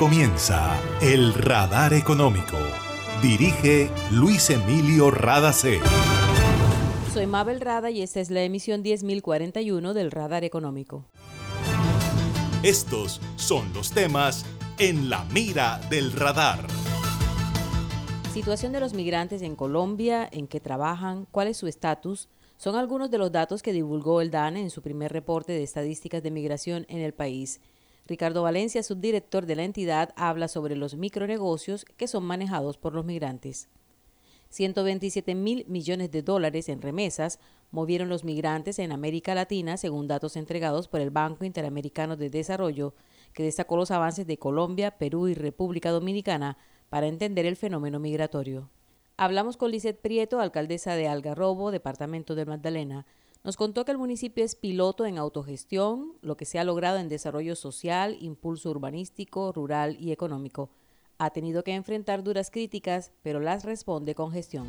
comienza El Radar Económico. Dirige Luis Emilio Radacé. Soy Mabel Rada y esta es la emisión 10041 del Radar Económico. Estos son los temas en la mira del radar. Situación de los migrantes en Colombia, en qué trabajan, cuál es su estatus, son algunos de los datos que divulgó el DANE en su primer reporte de estadísticas de migración en el país. Ricardo Valencia, subdirector de la entidad, habla sobre los micronegocios que son manejados por los migrantes. 127 mil millones de dólares en remesas movieron los migrantes en América Latina, según datos entregados por el Banco Interamericano de Desarrollo, que destacó los avances de Colombia, Perú y República Dominicana para entender el fenómeno migratorio. Hablamos con Lizeth Prieto, alcaldesa de Algarrobo, departamento de Magdalena, nos contó que el municipio es piloto en autogestión, lo que se ha logrado en desarrollo social, impulso urbanístico, rural y económico. Ha tenido que enfrentar duras críticas, pero las responde con gestión.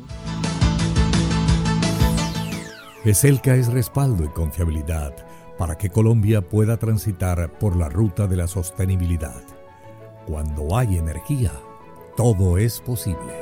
ESELCA es respaldo y confiabilidad para que Colombia pueda transitar por la ruta de la sostenibilidad. Cuando hay energía, todo es posible.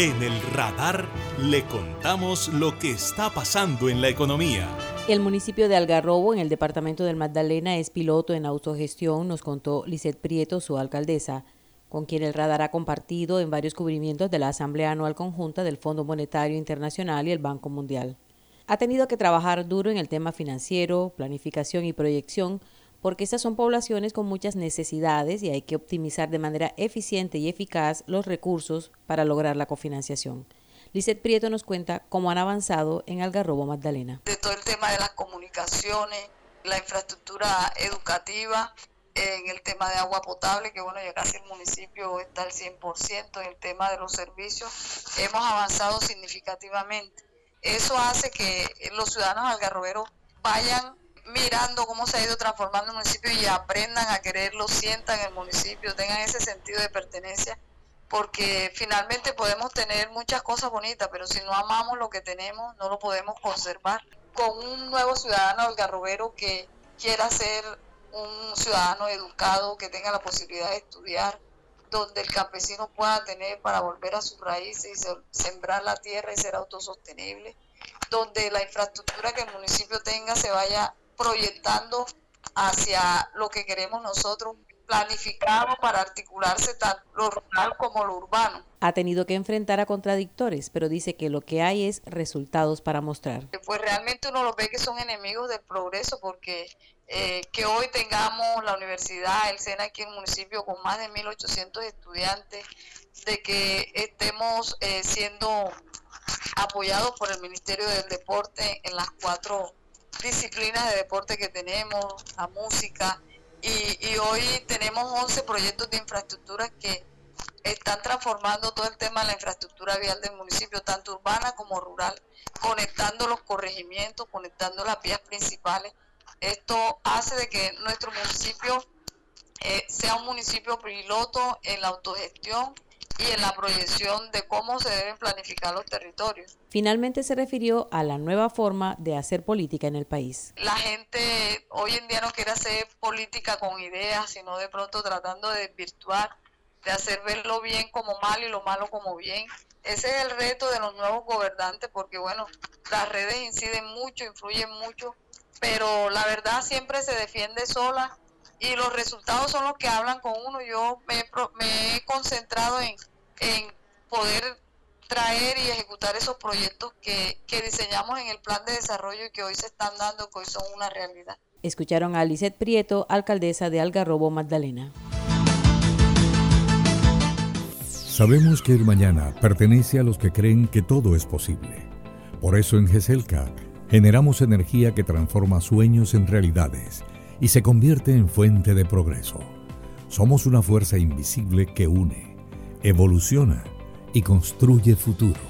En el radar le contamos lo que está pasando en la economía. El municipio de Algarrobo, en el departamento del Magdalena, es piloto en autogestión, nos contó Lisette Prieto, su alcaldesa, con quien el radar ha compartido en varios cubrimientos de la Asamblea Anual Conjunta del Fondo Monetario Internacional y el Banco Mundial. Ha tenido que trabajar duro en el tema financiero, planificación y proyección porque estas son poblaciones con muchas necesidades y hay que optimizar de manera eficiente y eficaz los recursos para lograr la cofinanciación. Lizeth Prieto nos cuenta cómo han avanzado en Algarrobo Magdalena. De todo el tema de las comunicaciones, la infraestructura educativa, en el tema de agua potable, que bueno, ya casi el municipio está al 100%, en el tema de los servicios, hemos avanzado significativamente. Eso hace que los ciudadanos algarroberos vayan mirando cómo se ha ido transformando el municipio y aprendan a quererlo, sientan el municipio, tengan ese sentido de pertenencia, porque finalmente podemos tener muchas cosas bonitas, pero si no amamos lo que tenemos, no lo podemos conservar. Con un nuevo ciudadano algarrobero que quiera ser un ciudadano educado, que tenga la posibilidad de estudiar, donde el campesino pueda tener para volver a sus raíces y sembrar la tierra y ser autosostenible, donde la infraestructura que el municipio tenga se vaya proyectando hacia lo que queremos nosotros, planificado para articularse tanto lo rural como lo urbano. Ha tenido que enfrentar a contradictores, pero dice que lo que hay es resultados para mostrar. Pues realmente uno lo ve que son enemigos del progreso porque eh, que hoy tengamos la universidad, el SENA aquí en el municipio con más de 1.800 estudiantes, de que estemos eh, siendo apoyados por el Ministerio del Deporte en las cuatro disciplinas de deporte que tenemos, la música, y, hoy tenemos 11 proyectos de infraestructura que están transformando todo el tema de la infraestructura vial del municipio, tanto urbana como rural, conectando los corregimientos, conectando las vías principales. Esto hace de que nuestro municipio eh, sea un municipio piloto en la autogestión y en la proyección de cómo se deben planificar los territorios. Finalmente se refirió a la nueva forma de hacer política en el país. La gente hoy en día no quiere hacer política con ideas, sino de pronto tratando de desvirtuar, de hacer ver lo bien como mal y lo malo como bien. Ese es el reto de los nuevos gobernantes porque bueno, las redes inciden mucho, influyen mucho, pero la verdad siempre se defiende sola y los resultados son los que hablan con uno. Yo me, me he concentrado en, en poder traer y ejecutar esos proyectos que, que diseñamos en el plan de desarrollo y que hoy se están dando, que hoy son una realidad. Escucharon a Lisette Prieto, alcaldesa de Algarrobo, Magdalena. Sabemos que el mañana pertenece a los que creen que todo es posible. Por eso en GESELCA generamos energía que transforma sueños en realidades y se convierte en fuente de progreso. Somos una fuerza invisible que une, evoluciona y construye futuro.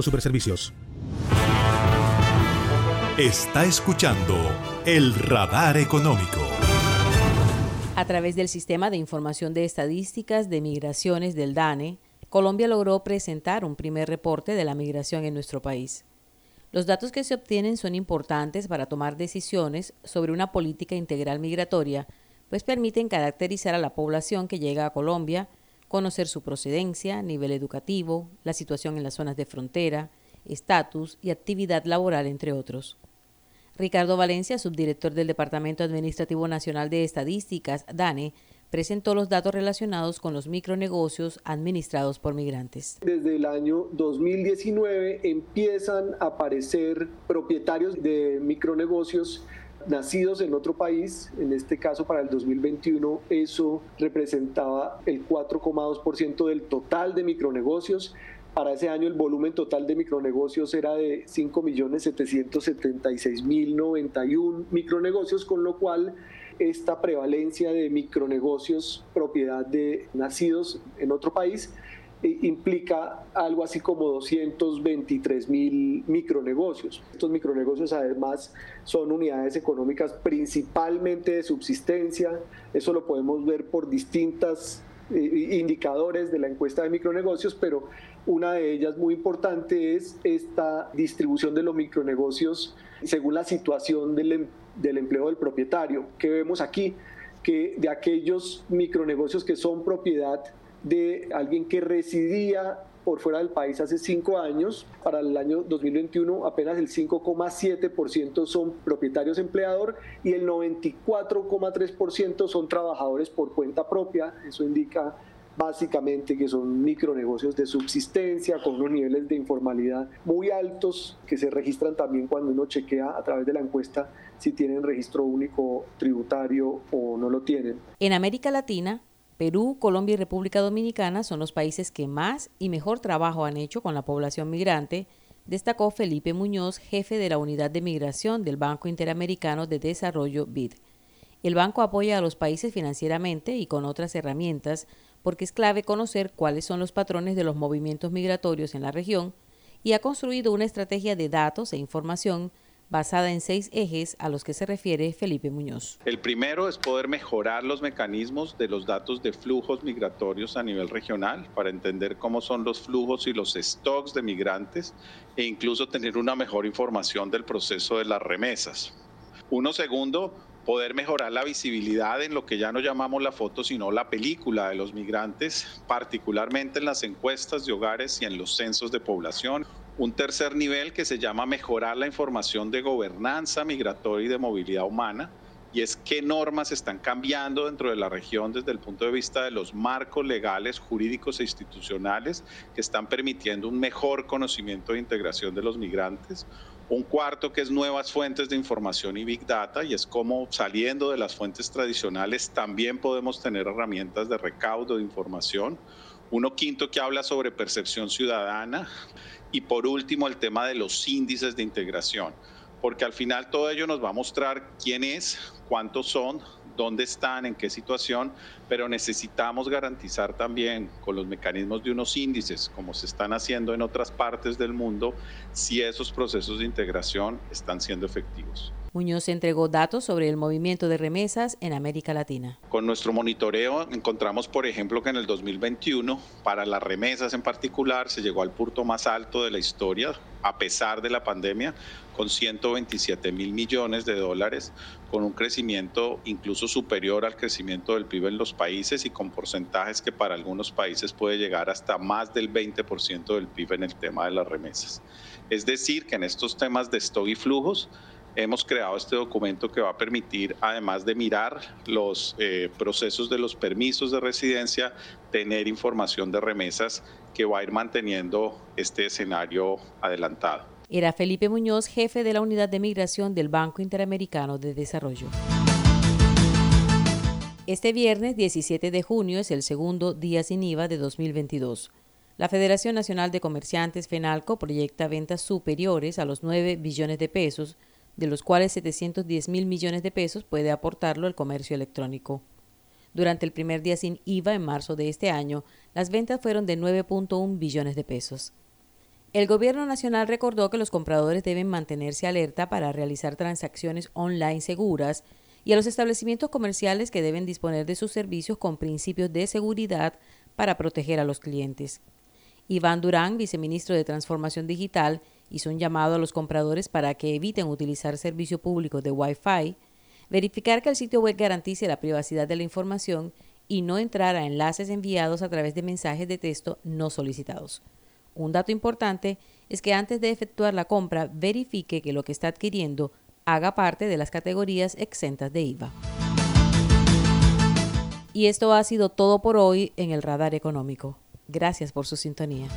Superservicios. Está escuchando el radar económico. A través del Sistema de Información de Estadísticas de Migraciones del DANE, Colombia logró presentar un primer reporte de la migración en nuestro país. Los datos que se obtienen son importantes para tomar decisiones sobre una política integral migratoria, pues permiten caracterizar a la población que llega a Colombia, conocer su procedencia, nivel educativo, la situación en las zonas de frontera, estatus y actividad laboral, entre otros. Ricardo Valencia, subdirector del Departamento Administrativo Nacional de Estadísticas, DANE, presentó los datos relacionados con los micronegocios administrados por migrantes. Desde el año 2019 empiezan a aparecer propietarios de micronegocios nacidos en otro país, en este caso para el 2021 eso representaba el 4,2% del total de micronegocios. Para ese año el volumen total de micronegocios era de 5.776.091 micronegocios, con lo cual esta prevalencia de micronegocios propiedad de nacidos en otro país implica algo así como 223 mil micronegocios. Estos micronegocios además son unidades económicas principalmente de subsistencia, eso lo podemos ver por distintas eh, indicadores de la encuesta de micronegocios, pero una de ellas muy importante es esta distribución de los micronegocios según la situación del, em, del empleo del propietario, que vemos aquí que de aquellos micronegocios que son propiedad de alguien que residía por fuera del país hace cinco años. Para el año 2021 apenas el 5,7% son propietarios empleador y el 94,3% son trabajadores por cuenta propia. Eso indica básicamente que son micronegocios de subsistencia con unos niveles de informalidad muy altos que se registran también cuando uno chequea a través de la encuesta si tienen registro único tributario o no lo tienen. En América Latina, Perú, Colombia y República Dominicana son los países que más y mejor trabajo han hecho con la población migrante, destacó Felipe Muñoz, jefe de la Unidad de Migración del Banco Interamericano de Desarrollo BID. El banco apoya a los países financieramente y con otras herramientas porque es clave conocer cuáles son los patrones de los movimientos migratorios en la región y ha construido una estrategia de datos e información basada en seis ejes a los que se refiere Felipe Muñoz. El primero es poder mejorar los mecanismos de los datos de flujos migratorios a nivel regional para entender cómo son los flujos y los stocks de migrantes e incluso tener una mejor información del proceso de las remesas. Uno segundo, poder mejorar la visibilidad en lo que ya no llamamos la foto, sino la película de los migrantes, particularmente en las encuestas de hogares y en los censos de población. Un tercer nivel que se llama mejorar la información de gobernanza migratoria y de movilidad humana, y es qué normas están cambiando dentro de la región desde el punto de vista de los marcos legales, jurídicos e institucionales que están permitiendo un mejor conocimiento e integración de los migrantes. Un cuarto que es nuevas fuentes de información y Big Data y es como saliendo de las fuentes tradicionales también podemos tener herramientas de recaudo de información. Uno quinto que habla sobre percepción ciudadana y por último el tema de los índices de integración, porque al final todo ello nos va a mostrar quién es, cuántos son, dónde están, en qué situación, pero necesitamos garantizar también con los mecanismos de unos índices, como se están haciendo en otras partes del mundo, si esos procesos de integración están siendo efectivos. Muñoz entregó datos sobre el movimiento de remesas en América Latina. Con nuestro monitoreo encontramos, por ejemplo, que en el 2021, para las remesas en particular, se llegó al punto más alto de la historia, a pesar de la pandemia, con 127 mil millones de dólares, con un crecimiento incluso superior al crecimiento del PIB en los países y con porcentajes que para algunos países puede llegar hasta más del 20% del PIB en el tema de las remesas. Es decir, que en estos temas de stock y flujos, hemos creado este documento que va a permitir, además de mirar los eh, procesos de los permisos de residencia, tener información de remesas que va a ir manteniendo este escenario adelantado. Era Felipe Muñoz, jefe de la unidad de migración del Banco Interamericano de Desarrollo. Este viernes 17 de junio es el segundo día sin IVA de 2022. La Federación Nacional de Comerciantes FENALCO proyecta ventas superiores a los 9 billones de pesos, de los cuales 710 mil millones de pesos puede aportarlo el comercio electrónico. Durante el primer día sin IVA en marzo de este año, las ventas fueron de 9.1 billones de pesos. El Gobierno Nacional recordó que los compradores deben mantenerse alerta para realizar transacciones online seguras y a los establecimientos comerciales que deben disponer de sus servicios con principios de seguridad para proteger a los clientes. Iván Durán, viceministro de Transformación Digital, hizo un llamado a los compradores para que eviten utilizar servicio público de Wi-Fi, verificar que el sitio web garantice la privacidad de la información y no entrar a enlaces enviados a través de mensajes de texto no solicitados. Un dato importante es que antes de efectuar la compra verifique que lo que está adquiriendo haga parte de las categorías exentas de IVA. Y esto ha sido todo por hoy en el Radar Económico. Gracias por su sintonía.